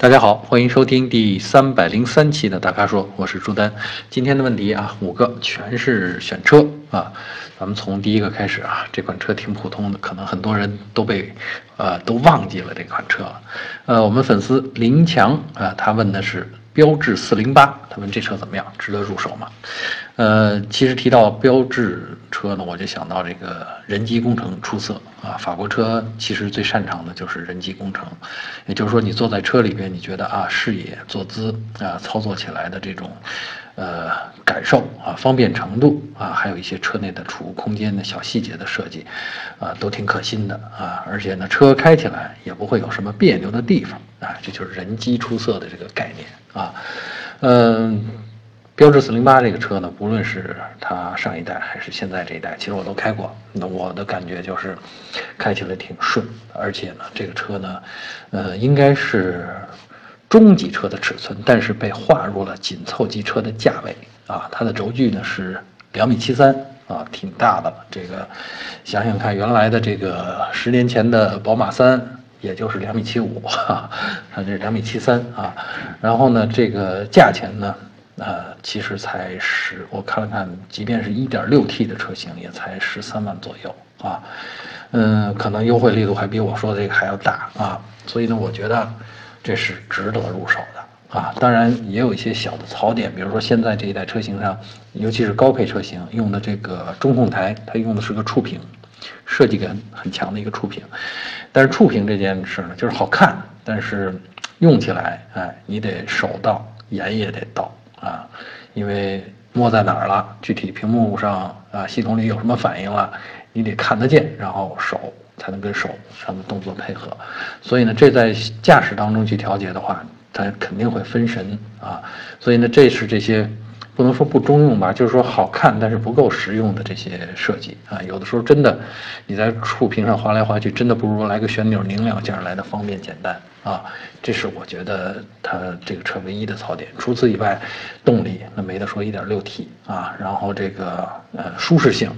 大家好，欢迎收听第三百零三期的大咖说，我是朱丹。今天的问题啊，五个全是选车啊。咱们从第一个开始啊，这款车挺普通的，可能很多人都被呃都忘记了这款车了。呃，我们粉丝林强啊，他问的是。标致四零八，他问这车怎么样，值得入手吗？呃，其实提到标致车呢，我就想到这个人机工程出色啊。法国车其实最擅长的就是人机工程，也就是说，你坐在车里边，你觉得啊，视野、坐姿啊，操作起来的这种。呃，感受啊，方便程度啊，还有一些车内的储物空间的小细节的设计，啊，都挺可心的啊。而且呢，车开起来也不会有什么别扭的地方啊。这就是人机出色的这个概念啊。嗯，标致四零八这个车呢，无论是它上一代还是现在这一代，其实我都开过。那我的感觉就是，开起来挺顺，而且呢，这个车呢，呃，应该是。中级车的尺寸，但是被划入了紧凑级车的价位啊。它的轴距呢是两米七三啊，挺大的。这个想想看，原来的这个十年前的宝马三，也就是两米七五 哈，它这两米七三啊。然后呢，这个价钱呢，呃，其实才十，我看了看，即便是一点六 T 的车型，也才十三万左右啊。嗯，可能优惠力度还比我说的这个还要大啊。所以呢，我觉得。这是值得入手的啊，当然也有一些小的槽点，比如说现在这一代车型上，尤其是高配车型用的这个中控台，它用的是个触屏，设计感很强的一个触屏。但是触屏这件事呢，就是好看，但是用起来，哎，你得手到，眼也得到啊，因为摸在哪儿了，具体屏幕上啊，系统里有什么反应了，你得看得见，然后手。才能跟手上的动作配合，所以呢，这在驾驶当中去调节的话，它肯定会分神啊。所以呢，这是这些不能说不中用吧，就是说好看但是不够实用的这些设计啊。有的时候真的你在触屏上划来划去，真的不如来个旋钮拧两下来的方便简单啊。这是我觉得它这个车唯一的槽点。除此以外，动力那没得说，一点六 T 啊，然后这个呃舒适性。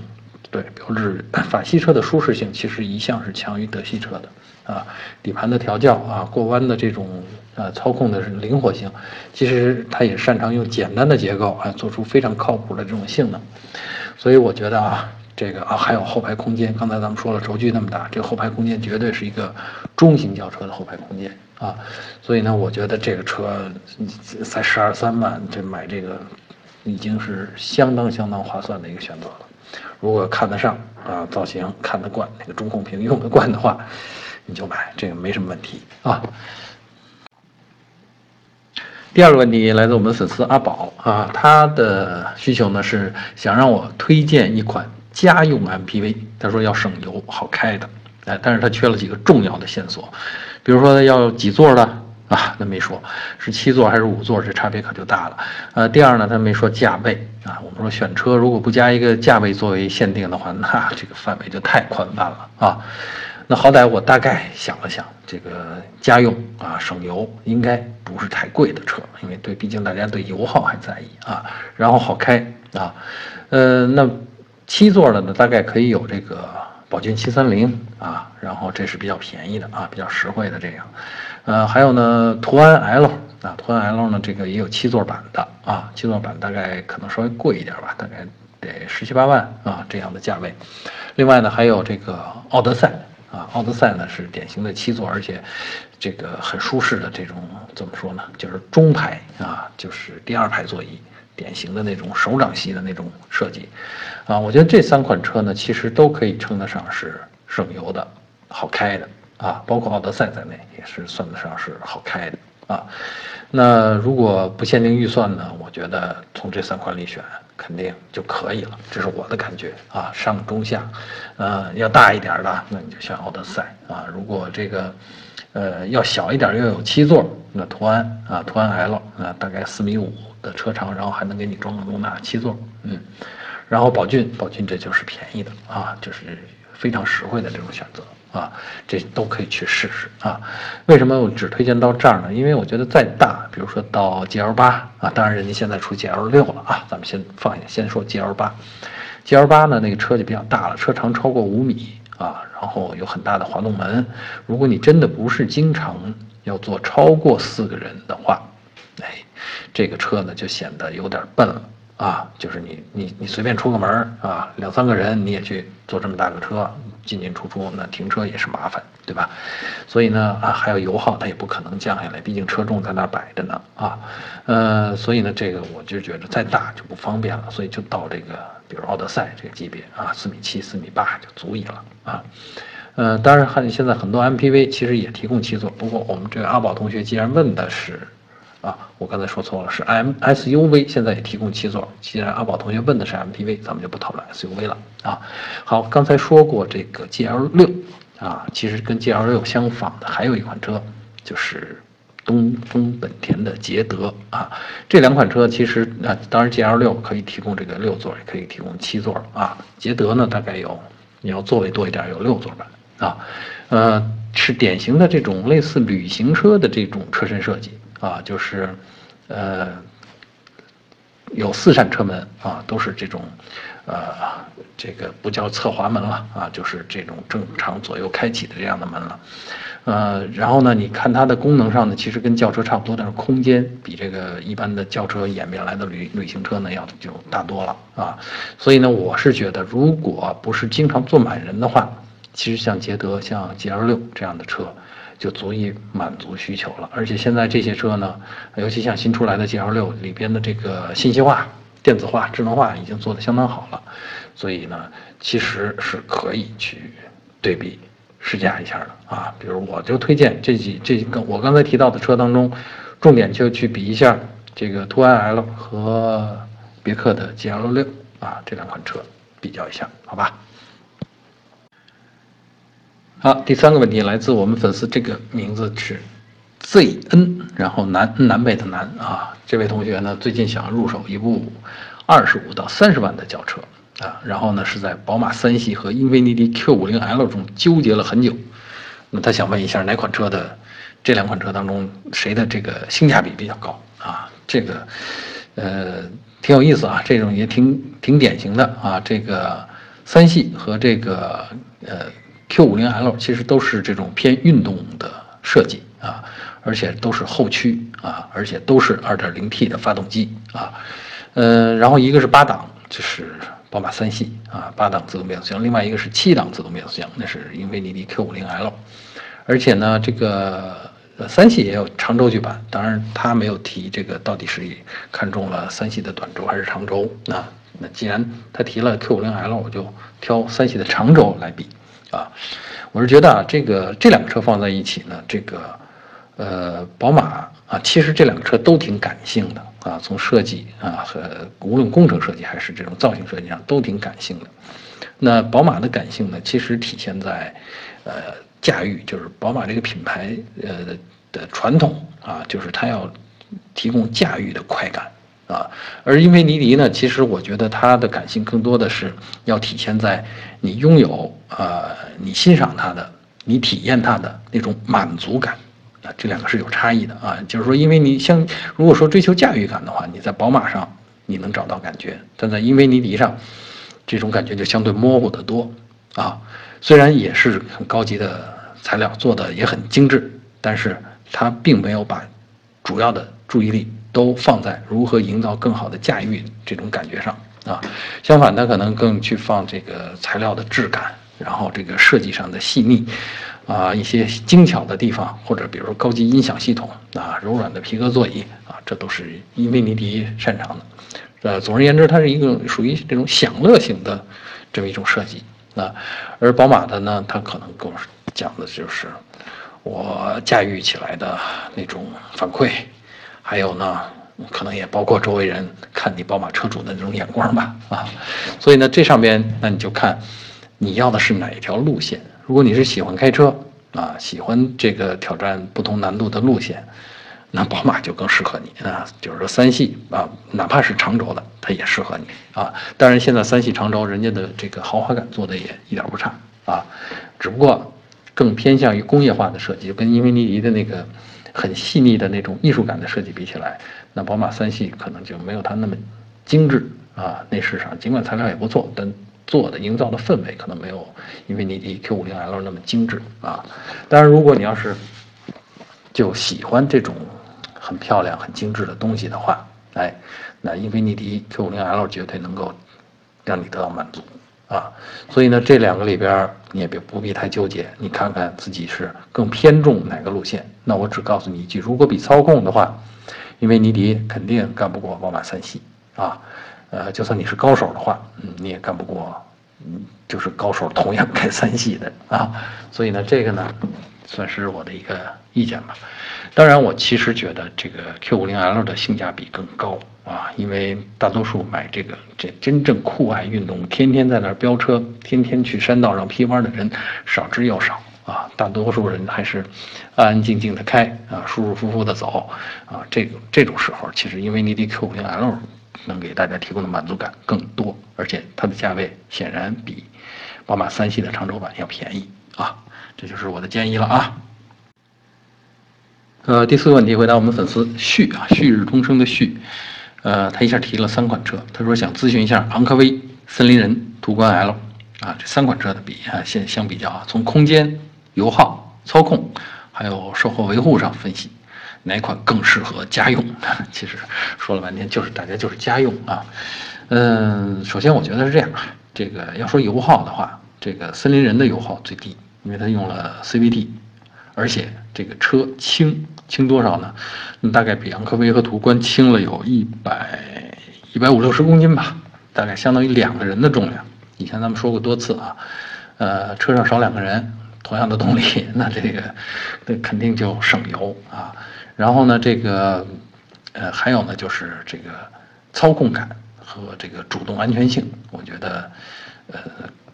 对，标志法系车的舒适性其实一向是强于德系车的，啊，底盘的调教啊，过弯的这种呃操控的灵活性，其实它也擅长用简单的结构啊，做出非常靠谱的这种性能，所以我觉得啊，这个啊还有后排空间，刚才咱们说了轴距那么大，这个后排空间绝对是一个中型轿车的后排空间啊，所以呢，我觉得这个车才十二三万，这买这个已经是相当相当划算的一个选择了。如果看得上啊，造型看得惯，那个中控屏用得惯的话，你就买，这个没什么问题啊。第二个问题来自我们的粉丝阿宝啊，他的需求呢是想让我推荐一款家用 MPV，他说要省油、好开的，哎，但是他缺了几个重要的线索，比如说要几座的。啊，那没说是七座还是五座，这差别可就大了。呃，第二呢，他没说价位啊。我们说选车如果不加一个价位作为限定的话，那 这个范围就太宽泛了啊。那好歹我大概想了想，这个家用啊，省油应该不是太贵的车，因为对，毕竟大家对油耗还在意啊。然后好开啊，呃，那七座的呢，大概可以有这个宝骏七三零啊，然后这是比较便宜的啊，比较实惠的这样。呃，还有呢，途安 L 啊，途安 L 呢，这个也有七座版的啊，七座版大概可能稍微贵一点吧，大概得十七八万啊这样的价位。另外呢，还有这个奥德赛啊，奥德赛呢是典型的七座，而且这个很舒适的这种怎么说呢，就是中排啊，就是第二排座椅，典型的那种手掌系的那种设计啊。我觉得这三款车呢，其实都可以称得上是省油的好开的。啊，包括奥德赛在内，也是算得上是好开的啊。那如果不限定预算呢？我觉得从这三款里选肯定就可以了，这是我的感觉啊。上中下，呃，要大一点的，那你就选奥德赛啊。如果这个，呃，要小一点又有七座，那途安啊，途安 L 啊，大概四米五的车长，然后还能给你装个容纳七座，嗯。然后宝骏，宝骏这就是便宜的啊，就是非常实惠的这种选择。啊，这都可以去试试啊。为什么我只推荐到这儿呢？因为我觉得再大，比如说到 GL 八啊，当然人家现在出 GL 六了啊，咱们先放下，先说 GL 八。GL 八呢，那个车就比较大了，车长超过五米啊，然后有很大的滑动门。如果你真的不是经常要坐超过四个人的话，哎，这个车呢就显得有点笨了。啊，就是你你你随便出个门啊，两三个人你也去坐这么大个车进进出出，那停车也是麻烦，对吧？所以呢啊，还有油耗，它也不可能降下来，毕竟车重在那儿摆着呢啊。呃，所以呢，这个我就觉得再大就不方便了，所以就到这个比如奥德赛这个级别啊，四米七、四米八就足以了啊。呃，当然还现在很多 MPV 其实也提供七座，不过我们这个阿宝同学既然问的是。啊，我刚才说错了，是 M SUV，现在也提供七座。既然阿宝同学问的是 MPV，咱们就不讨论 SUV 了啊。好，刚才说过这个 GL 六啊，其实跟 GL 六相仿的还有一款车，就是东风本田的捷德啊。这两款车其实啊，当然 GL 六可以提供这个六座，也可以提供七座啊。捷德呢，大概有你要座位多一点，有六座版啊。呃，是典型的这种类似旅行车的这种车身设计。啊，就是，呃，有四扇车门啊，都是这种，呃，这个不叫侧滑门了啊，就是这种正常左右开启的这样的门了，呃，然后呢，你看它的功能上呢，其实跟轿车差不多，但是空间比这个一般的轿车演变来的旅旅行车呢要就大多了啊，所以呢，我是觉得，如果不是经常坐满人的话，其实像捷德、像 GL 六这样的车。就足以满足需求了，而且现在这些车呢，尤其像新出来的 GL 六里边的这个信息化、电子化、智能化已经做得相当好了，所以呢，其实是可以去对比试驾一下的啊。比如我就推荐这几这个我刚才提到的车当中，重点就去比一下这个途安 L 和别克的 GL 六啊这两款车比较一下，好吧？好，第三个问题来自我们粉丝，这个名字是 ZN，然后南南北的南啊，这位同学呢最近想入手一部二十五到三十万的轿车啊，然后呢是在宝马三系和英菲尼迪 Q50L 中纠结了很久，那他想问一下哪款车的这两款车当中谁的这个性价比比较高啊？这个呃挺有意思啊，这种也挺挺典型的啊，这个三系和这个呃。Q50L 其实都是这种偏运动的设计啊，而且都是后驱啊，而且都是 2.0T 的发动机啊，呃，然后一个是八档，就是宝马三系啊，八档自动变速箱；另外一个是七档自动变速箱，那是英菲尼迪 Q50L。而且呢，这个三系也有长轴距版，当然他没有提这个到底是看中了三系的短轴还是长轴啊。那既然他提了 Q50L，我就挑三系的长轴来比。啊，我是觉得啊，这个这两个车放在一起呢，这个，呃，宝马啊，其实这两个车都挺感性的啊，从设计啊和无论工程设计还是这种造型设计上都挺感性的。那宝马的感性呢，其实体现在，呃，驾驭，就是宝马这个品牌呃的传统啊，就是它要提供驾驭的快感。啊，而英菲尼迪呢，其实我觉得它的感性更多的是要体现在你拥有呃，你欣赏它的，你体验它的那种满足感，啊，这两个是有差异的啊。就是说，因为你像如果说追求驾驭感的话，你在宝马上你能找到感觉，但在英菲尼迪上，这种感觉就相对模糊得多啊。虽然也是很高级的材料，做的也很精致，但是它并没有把主要的注意力。都放在如何营造更好的驾驭这种感觉上啊，相反，它可能更去放这个材料的质感，然后这个设计上的细腻，啊，一些精巧的地方，或者比如说高级音响系统啊，柔软的皮革座椅啊，这都是英菲尼迪擅长的。呃，总而言之，它是一个属于这种享乐型的这么一种设计啊，而宝马的呢，它可能更讲的就是我驾驭起来的那种反馈。还有呢，可能也包括周围人看你宝马车主的那种眼光吧，啊，所以呢，这上边那你就看你要的是哪一条路线。如果你是喜欢开车啊，喜欢这个挑战不同难度的路线，那宝马就更适合你啊。就是说三系啊，哪怕是长轴的，它也适合你啊。当然，现在三系长轴人家的这个豪华感做的也一点不差啊，只不过更偏向于工业化的设计，就跟英菲尼迪的那个。很细腻的那种艺术感的设计比起来，那宝马三系可能就没有它那么精致啊。内饰上尽管材料也不错，但做的营造的氛围可能没有英菲尼迪 Q50L 那么精致啊。当然，如果你要是就喜欢这种很漂亮、很精致的东西的话，哎，那英菲尼迪 Q50L 绝对能够让你得到满足啊。所以呢，这两个里边你也别不必太纠结，你看看自己是更偏重哪个路线。那我只告诉你一句，如果比操控的话，因为尼迪肯定干不过宝马三系啊。呃，就算你是高手的话，嗯，你也干不过，嗯，就是高手同样开三系的啊。所以呢，这个呢。算是我的一个意见吧。当然，我其实觉得这个 Q50L 的性价比更高啊，因为大多数买这个这真正酷爱运动、天天在那儿飙车、天天去山道上劈弯的人少之又少啊。大多数人还是安安静静的开啊，舒舒服服的走啊。这个这种时候，其实因为你的 Q50L 能给大家提供的满足感更多，而且它的价位显然比宝马三系的长轴版要便宜啊。这就是我的建议了啊。呃，第四个问题回答我们粉丝旭啊，旭日东升的旭，呃，他一下提了三款车，他说想咨询一下昂科威、森林人、途观 L 啊，这三款车的比啊，现相比较啊，从空间、油耗、操控，还有售后维护上分析，哪款更适合家用？其实说了半天就是大家就是家用啊。嗯，首先我觉得是这样，这个要说油耗的话，这个森林人的油耗最低。因为它用了 CVT，而且这个车轻轻多少呢？那大概比昂科威和途观轻了有一百一百五六十公斤吧，大概相当于两个人的重量。以前咱们说过多次啊，呃，车上少两个人，同样的动力，那这个那肯定就省油啊。然后呢，这个呃还有呢就是这个操控感和这个主动安全性，我觉得呃。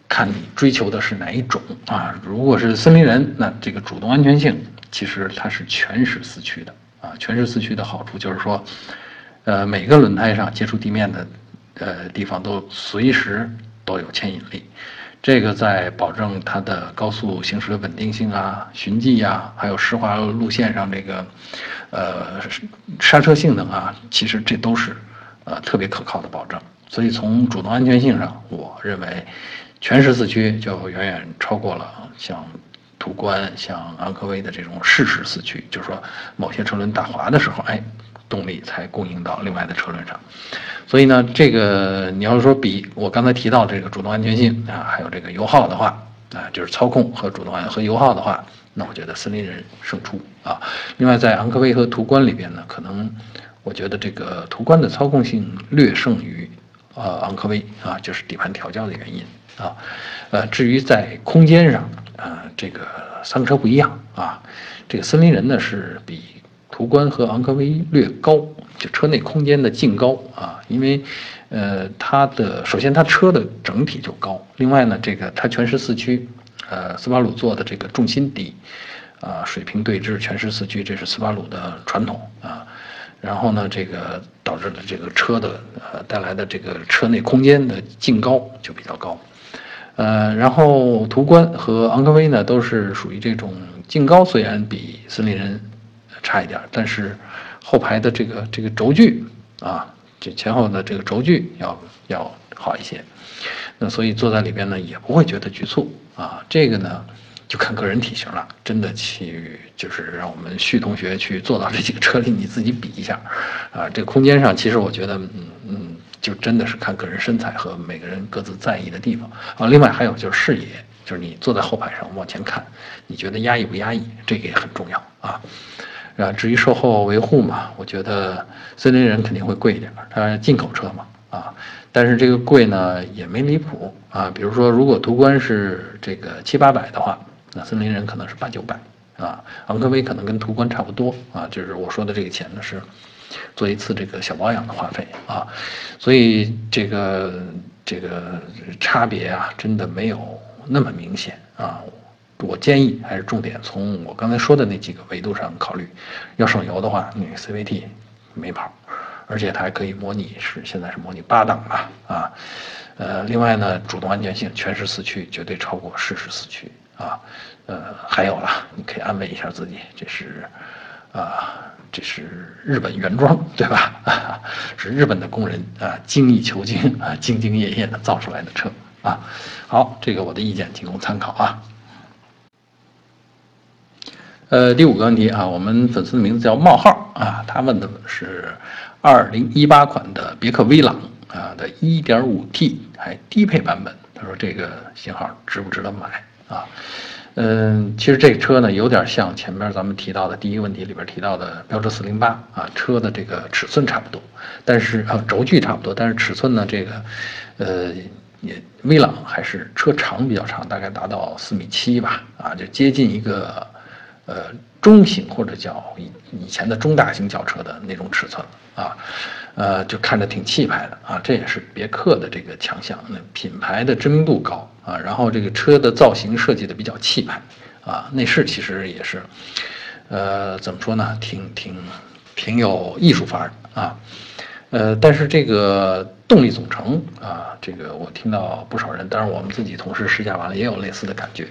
看你追求的是哪一种啊？如果是森林人，那这个主动安全性其实它是全时四驱的啊。全时四驱的好处就是说，呃，每个轮胎上接触地面的呃地方都随时都有牵引力，这个在保证它的高速行驶的稳定性啊、循迹呀，还有湿滑路线上这个呃刹车性能啊，其实这都是呃特别可靠的保证。所以从主动安全性上，我认为。全时四驱就远远超过了像途观、像昂科威的这种适时四驱，就是说某些车轮打滑的时候，哎，动力才供应到另外的车轮上。所以呢，这个你要是说比我刚才提到这个主动安全性啊，还有这个油耗的话啊，就是操控和主动安和油耗的话，那我觉得森林人胜出啊。另外，在昂科威和途观里边呢，可能我觉得这个途观的操控性略胜于呃昂科威啊，就是底盘调教的原因。啊，呃，至于在空间上，啊，这个三个车不一样啊。这个森林人呢是比途观和昂科威略高，就车内空间的净高啊。因为，呃，它的首先它车的整体就高，另外呢，这个它全时四驱，呃，斯巴鲁做的这个重心低，啊，水平对置全时四驱，这是斯巴鲁的传统啊。然后呢，这个导致了这个车的呃带来的这个车内空间的净高就比较高。呃，然后途观和昂科威呢，都是属于这种净高，虽然比森林人差一点，但是后排的这个这个轴距啊，这前后的这个轴距要要好一些，那所以坐在里边呢也不会觉得局促啊。这个呢就看个人体型了，真的去就是让我们旭同学去坐到这几个车里，你自己比一下啊。这个空间上，其实我觉得，嗯嗯。就真的是看个人身材和每个人各自在意的地方啊。另外还有就是视野，就是你坐在后排上往前看，你觉得压抑不压抑？这个也很重要啊。啊，至于售后维护嘛，我觉得森林人肯定会贵一点，它进口车嘛啊。但是这个贵呢也没离谱啊。比如说，如果途观是这个七八百的话，那森林人可能是八九百啊。昂科威可能跟途观差不多啊。就是我说的这个钱呢是。做一次这个小保养的花费啊，所以这个这个差别啊，真的没有那么明显啊。我建议还是重点从我刚才说的那几个维度上考虑。要省油的话，你 CVT 没跑，而且它还可以模拟是现在是模拟八档吧啊。呃，另外呢，主动安全性全时四驱绝对超过适时四驱啊。呃，还有了，你可以安慰一下自己，这是啊。这是日本原装，对吧？是日本的工人啊，精益求精啊，兢兢业业的造出来的车啊。好，这个我的意见仅供参考啊。呃，第五个问题啊，我们粉丝的名字叫冒号啊，他问的是二零一八款的别克威朗啊的 1.5T 还低配版本，他说这个型号值不值得买啊？嗯，其实这个车呢有点像前面咱们提到的第一个问题里边提到的标致408啊，车的这个尺寸差不多，但是啊轴距差不多，但是尺寸呢这个呃也威朗还是车长比较长，大概达到四米七吧啊，就接近一个。呃，中型或者叫以以前的中大型轿车的那种尺寸啊，呃，就看着挺气派的啊，这也是别克的这个强项，那品牌的知名度高啊，然后这个车的造型设计的比较气派啊，内饰其实也是，呃，怎么说呢，挺挺挺有艺术范儿啊，呃，但是这个动力总成啊，这个我听到不少人，当然我们自己同事试驾完了也有类似的感觉，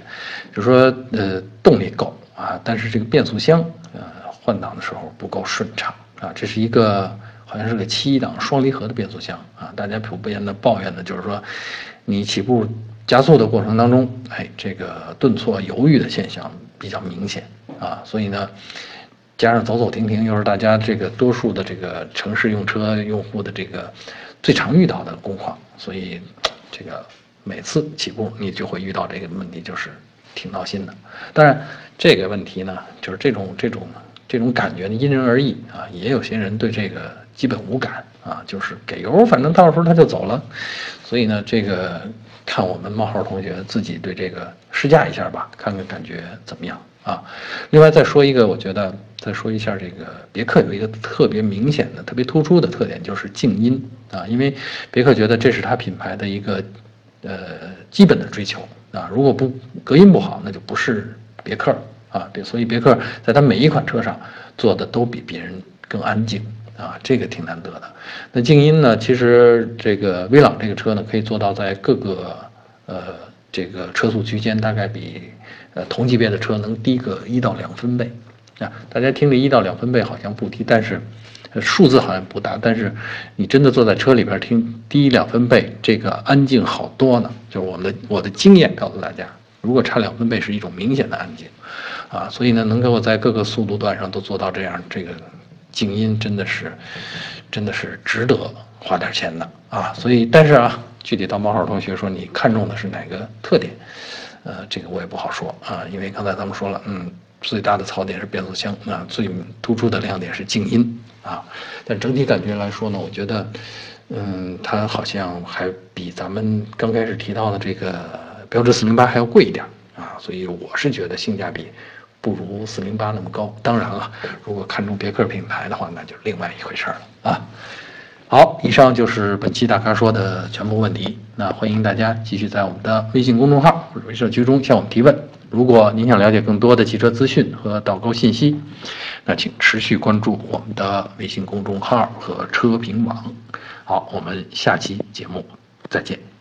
就说呃，动力够。啊，但是这个变速箱，呃，换挡的时候不够顺畅啊。这是一个好像是个七档双离合的变速箱啊。大家普遍的抱怨的就是说，你起步加速的过程当中，哎，这个顿挫犹豫的现象比较明显啊。所以呢，加上走走停停，又是大家这个多数的这个城市用车用户的这个最常遇到的工况，所以这个每次起步你就会遇到这个问题，就是挺闹心的。当然。这个问题呢，就是这种这种这种感觉呢，因人而异啊。也有些人对这个基本无感啊，就是给油，反正到时候他就走了。所以呢，这个看我们冒号同学自己对这个试驾一下吧，看看感觉怎么样啊。另外再说一个，我觉得再说一下这个别克有一个特别明显的、特别突出的特点，就是静音啊。因为别克觉得这是它品牌的一个呃基本的追求啊。如果不隔音不好，那就不是。别克啊，别所以别克在它每一款车上做的都比别人更安静啊，这个挺难得的。那静音呢，其实这个威朗这个车呢，可以做到在各个呃这个车速区间大概比呃同级别的车能低个一到两分贝啊。大家听着一到两分贝好像不低，但是数字好像不大，但是你真的坐在车里边听低两分贝，这个安静好多呢。就是我们的我的经验告诉大家。如果差两分贝是一种明显的安静，啊，所以呢，能给我在各个速度段上都做到这样，这个静音真的是，真的是值得花点钱的啊。所以，但是啊，具体到冒号同学说你看中的是哪个特点，呃，这个我也不好说啊，因为刚才咱们说了，嗯，最大的槽点是变速箱啊，最突出的亮点是静音啊。但整体感觉来说呢，我觉得，嗯，它好像还比咱们刚开始提到的这个。标致四零八还要贵一点啊，所以我是觉得性价比不如四零八那么高。当然了，如果看中别克品牌的话，那就另外一回事了啊。好，以上就是本期大咖说的全部问题。那欢迎大家继续在我们的微信公众号或者微社区中向我们提问。如果您想了解更多的汽车资讯和导购信息，那请持续关注我们的微信公众号和车评网。好，我们下期节目再见。